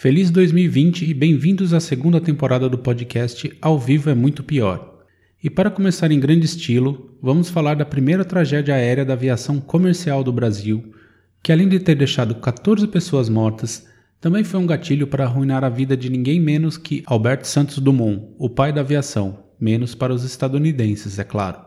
Feliz 2020 e bem-vindos à segunda temporada do podcast Ao Vivo é Muito Pior. E para começar em grande estilo, vamos falar da primeira tragédia aérea da aviação comercial do Brasil, que além de ter deixado 14 pessoas mortas, também foi um gatilho para arruinar a vida de ninguém menos que Albert Santos Dumont, o pai da aviação, menos para os estadunidenses, é claro.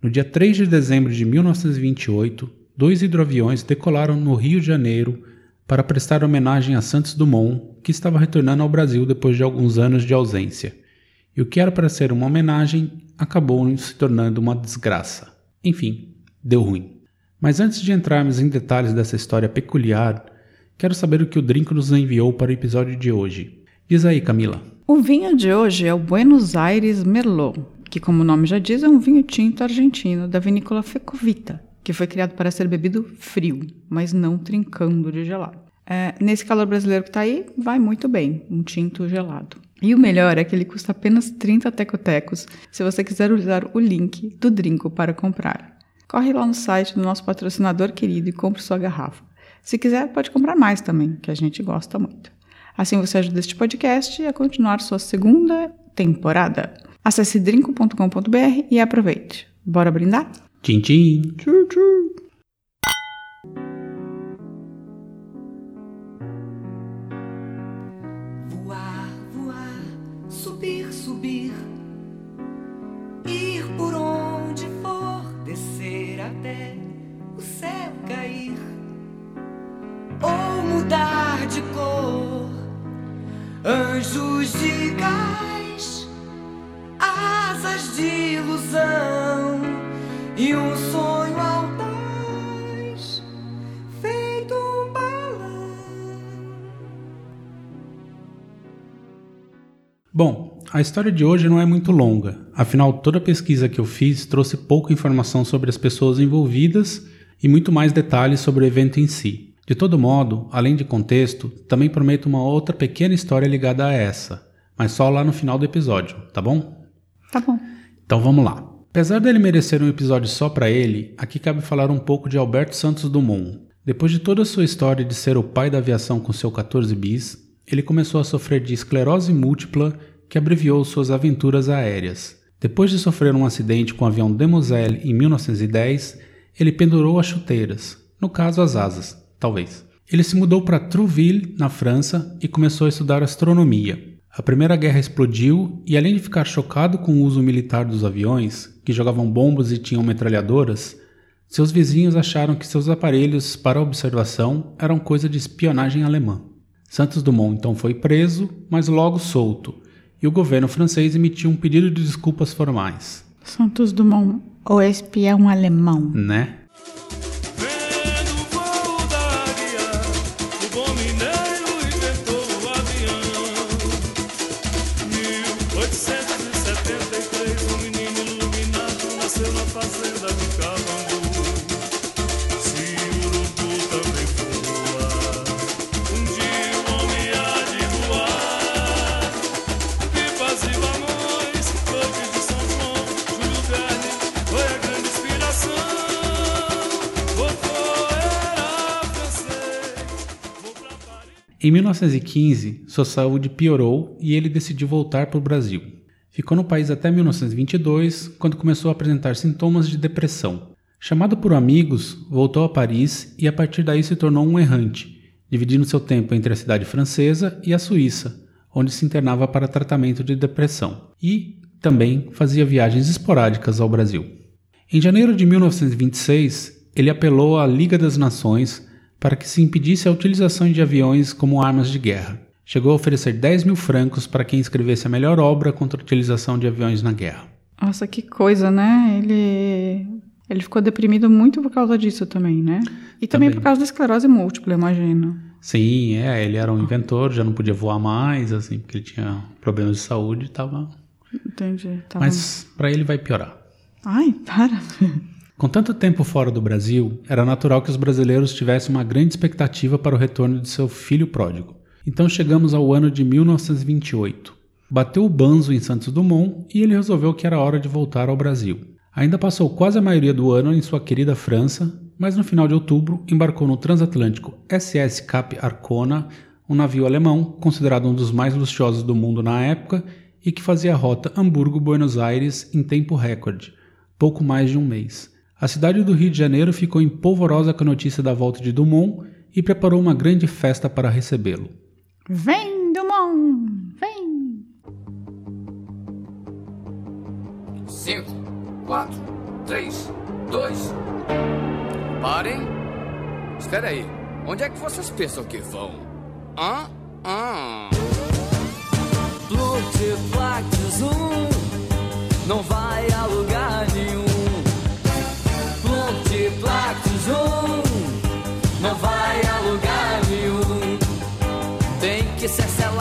No dia 3 de dezembro de 1928, dois hidroaviões decolaram no Rio de Janeiro para prestar homenagem a Santos Dumont, que estava retornando ao Brasil depois de alguns anos de ausência. E o que era para ser uma homenagem acabou se tornando uma desgraça. Enfim, deu ruim. Mas antes de entrarmos em detalhes dessa história peculiar, quero saber o que o Drinco nos enviou para o episódio de hoje. Diz aí, Camila. O vinho de hoje é o Buenos Aires Merlot, que, como o nome já diz, é um vinho tinto argentino da vinícola Fecovita, que foi criado para ser bebido frio, mas não trincando de gelado. É, nesse calor brasileiro que está aí, vai muito bem, um tinto gelado. E o melhor é que ele custa apenas 30 tecotecos se você quiser usar o link do Drinco para comprar. Corre lá no site do nosso patrocinador querido e compre sua garrafa. Se quiser, pode comprar mais também, que a gente gosta muito. Assim você ajuda este podcast a continuar sua segunda temporada. Acesse drinco.com.br e aproveite. Bora brindar? Tchim, tchim. Tchim, tchim. A história de hoje não é muito longa, afinal, toda a pesquisa que eu fiz trouxe pouca informação sobre as pessoas envolvidas e muito mais detalhes sobre o evento em si. De todo modo, além de contexto, também prometo uma outra pequena história ligada a essa, mas só lá no final do episódio, tá bom? Tá bom. Então vamos lá. Apesar dele merecer um episódio só para ele, aqui cabe falar um pouco de Alberto Santos Dumont. Depois de toda a sua história de ser o pai da aviação com seu 14 bis, ele começou a sofrer de esclerose múltipla que abreviou suas aventuras aéreas. Depois de sofrer um acidente com o avião Demoiselle em 1910, ele pendurou as chuteiras, no caso as asas, talvez. Ele se mudou para Trouville, na França, e começou a estudar astronomia. A Primeira Guerra explodiu e, além de ficar chocado com o uso militar dos aviões, que jogavam bombas e tinham metralhadoras, seus vizinhos acharam que seus aparelhos para observação eram coisa de espionagem alemã. Santos Dumont então foi preso, mas logo solto, e o governo francês emitiu um pedido de desculpas formais. Santos Dumont, o espião alemão. Né? Em 1915, sua saúde piorou e ele decidiu voltar para o Brasil. Ficou no país até 1922, quando começou a apresentar sintomas de depressão. Chamado por amigos, voltou a Paris e a partir daí se tornou um errante, dividindo seu tempo entre a cidade francesa e a Suíça, onde se internava para tratamento de depressão, e também fazia viagens esporádicas ao Brasil. Em janeiro de 1926, ele apelou à Liga das Nações para que se impedisse a utilização de aviões como armas de guerra. Chegou a oferecer 10 mil francos para quem escrevesse a melhor obra contra a utilização de aviões na guerra. Nossa, que coisa, né? Ele ele ficou deprimido muito por causa disso também, né? E também, Também. por causa da esclerose múltipla, imagino. Sim, é, ele era um inventor, já não podia voar mais, assim, porque ele tinha problemas de saúde e tava. Entendi. Tava... Mas pra ele vai piorar. Ai, para. Com tanto tempo fora do Brasil, era natural que os brasileiros tivessem uma grande expectativa para o retorno de seu filho pródigo. Então chegamos ao ano de 1928. Bateu o banzo em Santos Dumont e ele resolveu que era hora de voltar ao Brasil. Ainda passou quase a maioria do ano em sua querida França, mas no final de outubro embarcou no transatlântico SS Cap Arcona, um navio alemão considerado um dos mais luxuosos do mundo na época e que fazia a rota Hamburgo-Buenos Aires em tempo recorde, pouco mais de um mês. A cidade do Rio de Janeiro ficou empolvorosa com a notícia da volta de Dumont e preparou uma grande festa para recebê-lo. Vem, Dumont! Vem! 5, 4, 3, 2. Parem! Espera aí, onde é que vocês pensam que vão? Hã? Hã? Plutiplax zoom não vai a lugar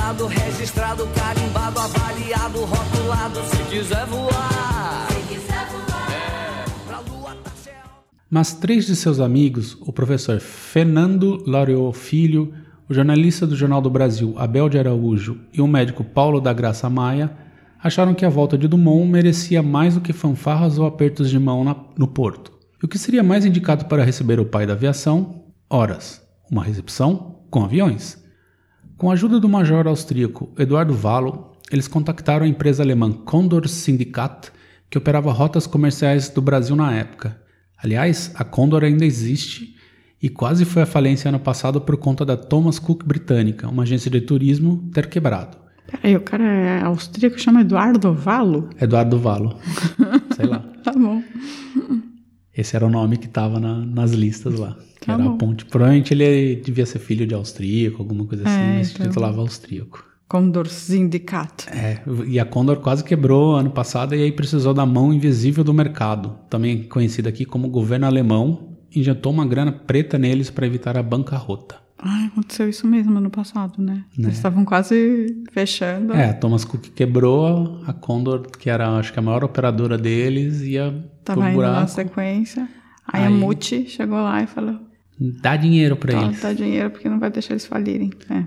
selado, registrado, carimbado, avaliado, rotulado se quiser voar. Se quiser voar. É, pra lua tá. Mas três de seus amigos, o professor Fernando Laureou Filho, o jornalista do Jornal do Brasil Abel de Araújo e o médico Paulo da Graça Maia, acharam que a volta de Dumont merecia mais do que fanfarras ou apertos de mão na- no porto. E o que seria mais indicado para receber o pai da aviação? Horas. Uma recepção com aviões. Com a ajuda do major austríaco Eduardo Vallo, eles contactaram a empresa alemã Condor Syndicat, que operava rotas comerciais do Brasil na época. Aliás, a Condor ainda existe e quase foi à falência ano passado por conta da Thomas Cook Britânica, uma agência de turismo, ter quebrado. Peraí, o cara é austríaco, chama Eduardo Valo? Eduardo Vallo. Sei lá. Tá bom. Esse era o nome que estava nas listas lá. Que Tá era bom. a ponte. Provavelmente ele devia ser filho de austríaco, alguma coisa assim, É, mas se então. titulava austríaco. Condor Syndicat. É, e a Condor quase quebrou ano passado e aí precisou da mão invisível do mercado, também conhecida aqui como governo alemão, injetou uma grana preta neles para evitar a bancarrota. Ai, aconteceu isso mesmo ano passado, né? Né? Eles estavam quase fechando. É, a Thomas Cook quebrou, a Condor, que era acho que a maior operadora deles, ia Tava pro indo na buraco. sequência. Aí, a Aí- Muti chegou lá e falou: Dá dinheiro para "Tá, eles. dá dinheiro porque não vai deixar eles falirem. É.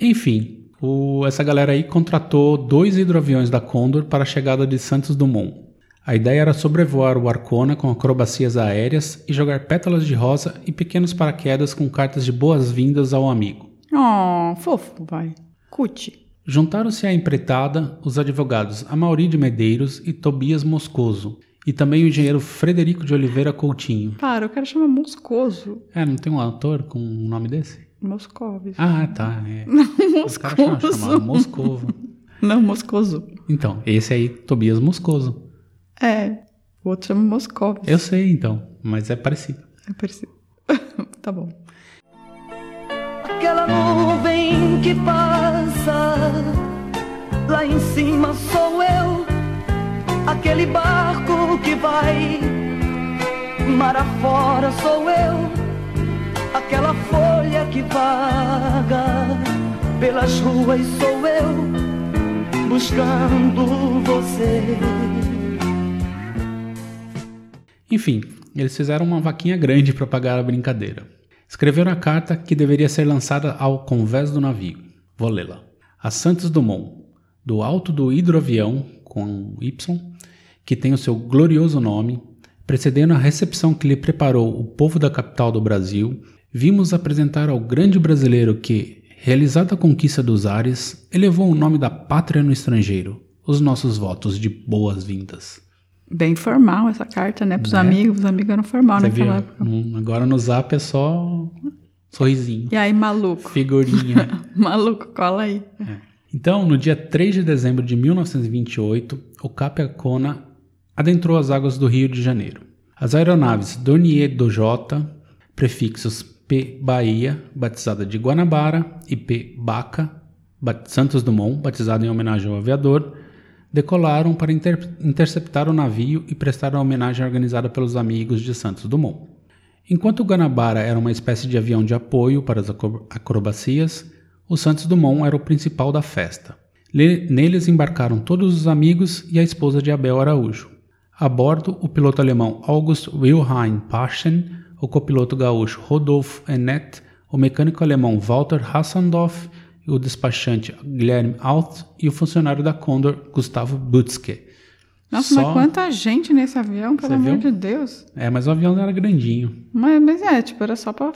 Enfim, o- essa galera aí contratou dois hidroaviões da Condor para a chegada de Santos Dumont. A ideia era sobrevoar o Arcona com acrobacias aéreas e jogar pétalas de rosa e pequenos paraquedas com cartas de boas-vindas ao amigo. Oh, fofo, vai. Cuti. Juntaram-se à empreitada os advogados Amaury de Medeiros e Tobias Moscoso, e também o engenheiro Frederico de Oliveira Coutinho. Para, o cara chama Moscoso. É, não tem um autor com um nome desse? Moscovis. Ah, tá. É. Não, O cara chama- Moscoso. chamava Moscovo. Não, Moscoso. Então, esse aí, Tobias Moscoso. É. O outro chama Moscovis. Eu sei, então, mas é parecido. É parecido. tá bom. Aquela nuvem que passa lá em cima sou eu. Aquele barco que vai mar afora sou eu. Aquela folha que vaga pelas ruas sou eu. Buscando você. Enfim, eles fizeram uma vaquinha grande para pagar a brincadeira. Escreveram a carta que deveria ser lançada ao convés do navio. Vou lê-la. A Santos Dumont, do alto do hidroavião, com Y, que tem o seu glorioso nome, precedendo a recepção que lhe preparou o povo da capital do Brasil, vimos apresentar ao grande brasileiro que, realizada a conquista dos ares, elevou o nome da pátria no estrangeiro, os nossos votos de boas-vindas. Bem formal essa carta, né? Pros Né? amigos. Os amigos eram formal Você naquela viu? época. Agora no zap é só sorrisinho, E aí, maluco? figurinha. Maluco, cola aí. então, no dia 3 de dezembro de 1928, o Cap Arcona adentrou as águas do Rio de Janeiro. As aeronaves Dornier do J, prefixos P Bahia, batizada de Guanabara, e P Baca, ba- Santos Dumont, batizado em homenagem ao aviador, decolaram para inter- interceptar o navio e prestar a homenagem organizada pelos amigos de Santos Dumont. Enquanto o Guanabara era uma espécie de avião de apoio para as acro- acrobacias, o Santos Dumont era o principal da festa. Le- Neles embarcaram todos os amigos e a esposa de Abel Araújo. A bordo, o piloto alemão August Wilhelm Paschen, o copiloto gaúcho Rodolfo Enet, o mecânico alemão Walter Hassendorff, o despachante Guilherme Alt e o funcionário da Condor Gustavo Butzke. Nossa, Só- mas quanta gente nesse avião, pelo Você amor viu? de Deus. É, mas o avião era grandinho. Mas, mas é, tipo, era só pra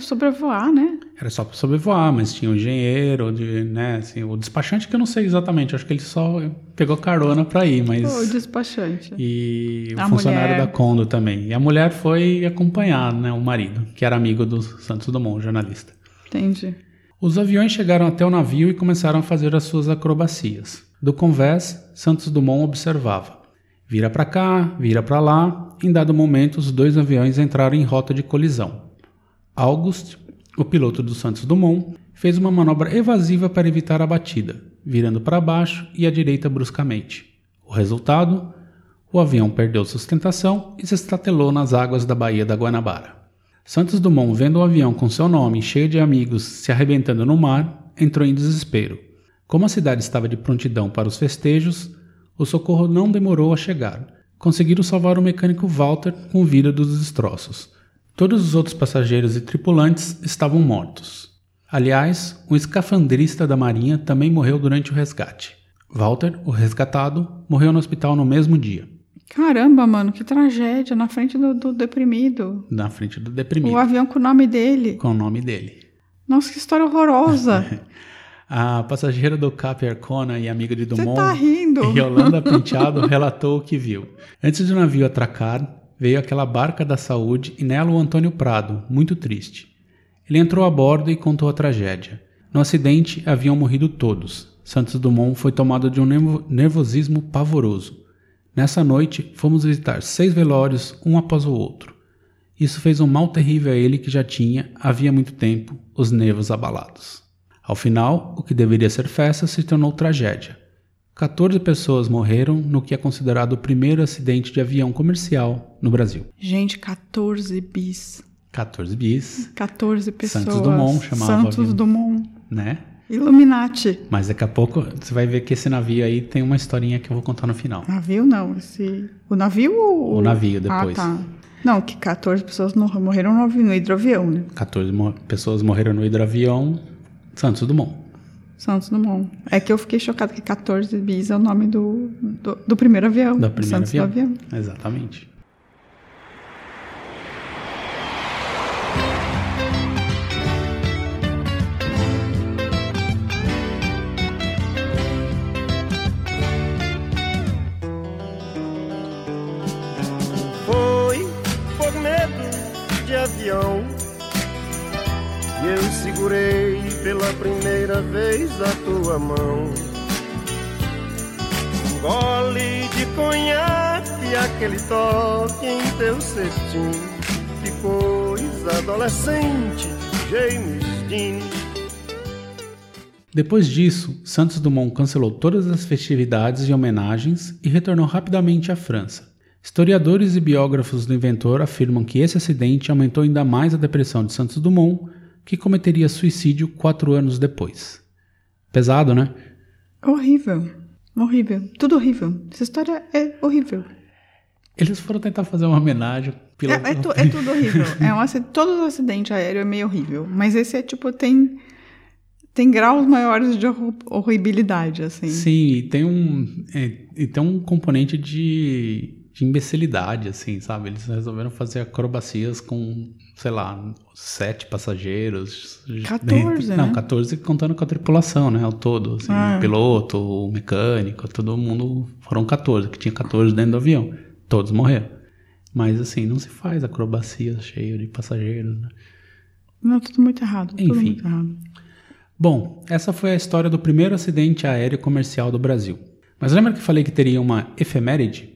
sobrevoar, né? Era só para sobrevoar, mas tinha o engenheiro, de, né, assim, o despachante que eu não sei exatamente, acho que ele só pegou carona para ir, mas O despachante. e o A funcionário mulher. da Condo também. E a mulher foi acompanhar, né, o marido, que era amigo do Santos Dumont, jornalista. Entendi. Os aviões chegaram até o navio e começaram a fazer as suas acrobacias. Do convés, Santos Dumont observava. Vira para cá, vira para lá. Em dado momento, os dois aviões entraram em rota de colisão. August, o piloto do Santos Dumont, fez uma manobra evasiva para evitar a batida, virando para baixo e à direita bruscamente. O resultado? O avião perdeu sustentação e se estatelou nas águas da Baía da Guanabara. Santos Dumont, vendo o avião com seu nome cheio de amigos se arrebentando no mar, entrou em desespero. Como a cidade estava de prontidão para os festejos, o socorro não demorou a chegar. Conseguiram salvar o mecânico Walter com vida dos destroços. Todos os outros passageiros e tripulantes estavam mortos. Aliás, um escafandrista da Marinha também morreu durante o resgate. Walter, o resgatado, morreu no hospital no mesmo dia, Caramba, mano, que tragédia. Na frente do, do deprimido. na frente do deprimido, O avião com o nome dele. com o nome dele. Nossa, que história horrorosa. A passageira do Cap Arcona e amiga de Dumont, tá. Yolanda Penteado, relatou o que viu. Antes do navio atracar, veio aquela barca da saúde e nela o Antônio Prado, muito triste. Ele entrou a bordo e contou a tragédia. No acidente, haviam morrido todos. Santos Dumont foi tomado de um nervo- nervosismo pavoroso. Nessa noite, fomos visitar seis velórios, um após o outro. Isso fez um mal terrível a ele que já tinha, havia muito tempo, os nervos abalados. Ao final, o que deveria ser festa se tornou tragédia. 14 pessoas morreram no que é considerado o primeiro acidente de avião comercial no Brasil. Gente, 14 bis. 14 bis, 14 pessoas. Santos Dumont chamava Santos avião. Dumont. né? Illuminati. Mas daqui a pouco você vai ver que esse navio aí tem uma historinha que eu vou contar no final. Navio não, esse... O navio ou... O navio depois. Ah, tá. Não, que 14 pessoas morreram no hidroavião, né? 14 mo- pessoas morreram no hidroavião Santos Dumont. Santos Dumont. É que eu fiquei chocada que 14 bis é o nome do, do, do primeiro avião. Da primeira Santos avião. do avião. Exatamente. Foi por medo de avião que eu segurei pela primeira vez a tua mão. Um gole de conhaque, aquele toque em teu cetim. Que coisa adolescente, James Dean. Depois disso, Santos Dumont cancelou todas as festividades e homenagens e retornou rapidamente à França. Historiadores e biógrafos do inventor afirmam que esse acidente aumentou ainda mais a depressão de Santos Dumont, que cometeria suicídio quatro anos depois. Pesado, né? Horrível. Horrível. Tudo horrível. Essa história é horrível. Eles foram tentar fazer uma homenagem. pelo- É, é, tu- é tudo horrível. É um, aci- todo os acidentes aéreos é meio horrível. Mas esse é tipo, tem. Tem graus maiores de horribilidade, assim. Sim, e tem um, é, tem um componente de, de imbecilidade, assim, sabe? Eles resolveram fazer acrobacias com, sei lá, sete passageiros. 14, Não, né? 14 contando com a tripulação, né? Ao todo, assim, Ah. o piloto, o mecânico, todo mundo, foram 14, que tinha 14 dentro do avião. Todos morreram. Mas, assim, não se faz acrobacia cheia de passageiros, né? Não, tudo muito errado. Tudo Enfim. muito errado. Bom, essa foi a história do primeiro acidente aéreo comercial do Brasil. Mas lembra que falei que teria uma efeméride?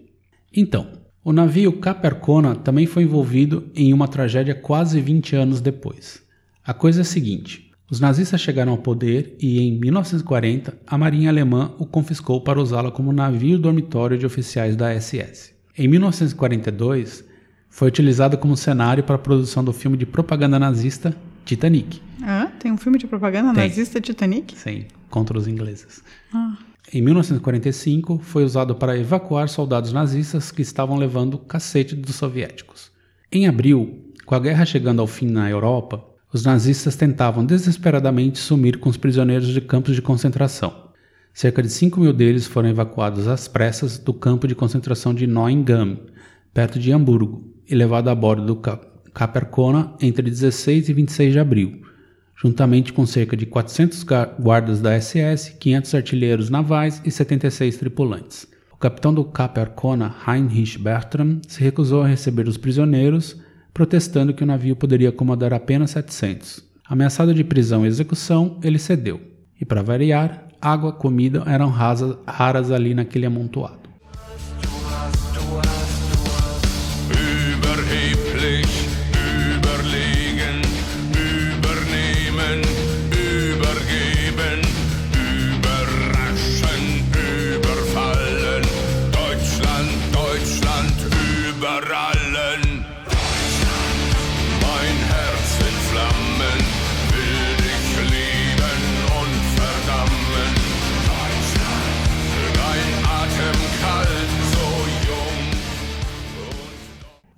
Então, o navio Cap Arcona também foi envolvido em uma tragédia quase 20 anos depois. A coisa é a seguinte: os nazistas chegaram ao poder e, em 1940, a Marinha Alemã o confiscou para usá-lo como navio dormitório de oficiais da SS. Em 1942, Foi utilizado como cenário para a produção do filme de propaganda nazista Titanic. Ah, tem um filme de propaganda Tem. nazista Titanic? Sim, contra os ingleses. Ah. Em 1945, foi usado para evacuar soldados nazistas que estavam levando cacete dos soviéticos. Em abril, com a guerra chegando ao fim na Europa, os nazistas tentavam desesperadamente sumir com os prisioneiros de campos de concentração. Cerca de 5 mil deles foram evacuados às pressas do campo de concentração de Neuengamme, perto de Hamburgo, e levados a bordo do Cap- Capercona entre 16 e 26 de abril, juntamente com cerca de 400 ga- guardas da SS, 500 artilheiros navais e 76 tripulantes. O capitão do Cap Arcona, Heinrich Bertram, se recusou a receber os prisioneiros, protestando que o navio poderia acomodar apenas 700. Ameaçado de prisão e execução, ele cedeu. E para variar, água, comida eram rasa- raras ali naquele amontoado.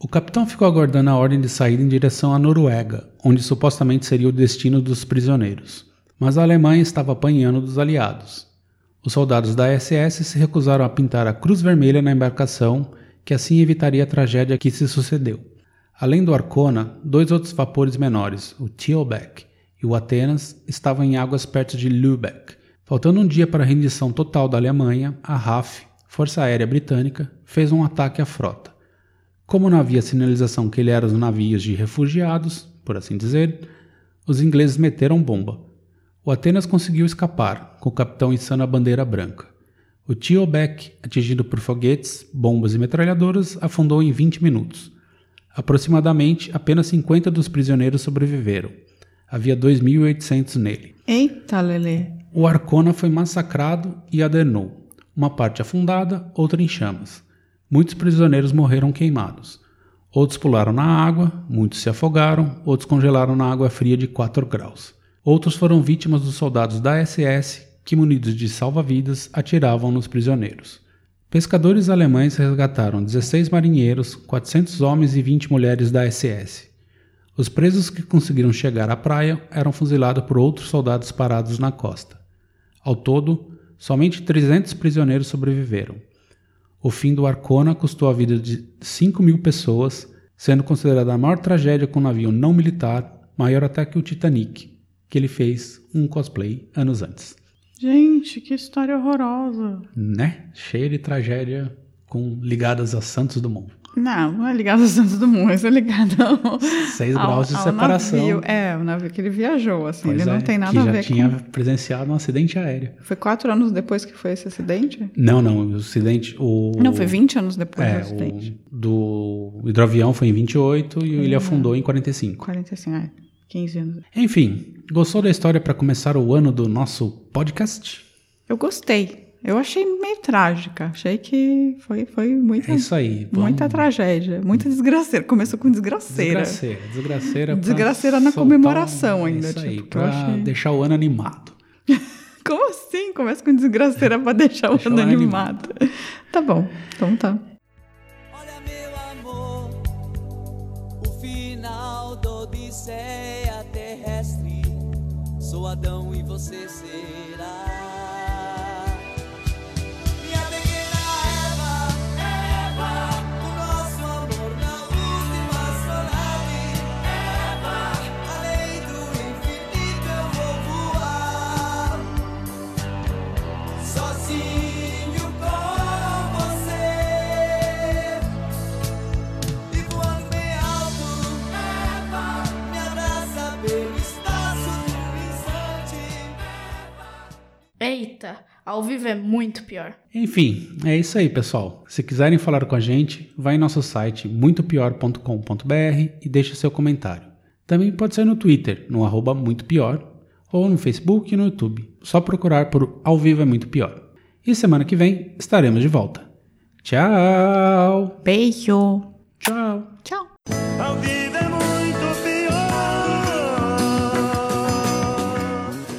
O capitão ficou aguardando a ordem de saída em direção à Noruega, onde supostamente seria o destino dos prisioneiros. Mas a Alemanha estava apanhando dos aliados. Os soldados da SS se recusaram a pintar a cruz vermelha na embarcação, que assim evitaria a tragédia que se sucedeu. Além do Arcona, dois outros vapores menores, o Thielbeck e o Atenas, estavam em águas perto de Lübeck. Faltando um dia para a rendição total da Alemanha, a RAF, Força Aérea Britânica, fez um ataque à frota. Como não havia sinalização que ele era os navios de refugiados, por assim dizer, os ingleses meteram bomba. O Atenas conseguiu escapar, com o capitão içando a bandeira branca. O Thielbeck, atingido por foguetes, bombas e metralhadoras, afundou em 20 minutos. Aproximadamente, apenas 50 dos prisioneiros sobreviveram. Havia 2.800 nele. Eita, Lelê. O Arcona foi massacrado e adernou. Uma parte afundada, outra em chamas. Muitos prisioneiros morreram queimados. Outros pularam na água, muitos se afogaram, outros congelaram na água fria de 4 graus. Outros foram vítimas dos soldados da SS que, munidos de salva-vidas, atiravam nos prisioneiros. Pescadores alemães resgataram 16 marinheiros, 400 homens e 20 mulheres da SS. Os presos que conseguiram chegar à praia eram fuzilados por outros soldados parados na costa. Ao todo, somente 300 prisioneiros sobreviveram. O fim do Arcona custou a vida de 5 mil pessoas, sendo considerada a maior tragédia com um navio não militar, maior até que o Titanic, que ele fez um cosplay anos antes. Gente, que história horrorosa. Né? Cheia de tragédia com ligadas a Santos Dumont. Não, não é ligado ao Santos Dumont, isso é ligado ao, 6 ao- graus de separação. Navio. É, o navio que ele viajou, assim, Pois ele é, não tem nada que a já ver tinha com... presenciado um acidente aéreo. Foi quatro anos depois que foi esse acidente? Não, não, o acidente. O... Não, foi 20 anos depois É, do acidente. o do hidroavião foi em 28 e ele Uhum. afundou em 45. 45, é, 15 anos. Enfim, gostou da história para começar o ano do nosso podcast? Eu gostei. Eu achei meio trágica. Achei que foi, foi muita, É isso aí. vamos- muita tragédia. Muita desgraceira. Começou com desgraceira. Desgraceira. Desgraceira, Desgraceira na comemoração um- ainda, Isso aí, tipo, eu pra achei- deixar o ano animado. Como assim? Começa com desgraceira pra deixar ano o ano animado. Tá bom. Então tá. O final da odisseia terrestre. Sou Adão e você será. Eita, ao vivo é muito pior. Enfim, é isso aí, pessoal. Se quiserem falar com a gente, vai em nosso site muitopior.com.br e deixe seu comentário. Também pode ser no Twitter, no arroba muito pior, ou no Facebook e no YouTube. Só procurar por Ao Vivo é Muito Pior. E semana que vem estaremos de volta. Tchau! Beijo! Tchau. Tchau.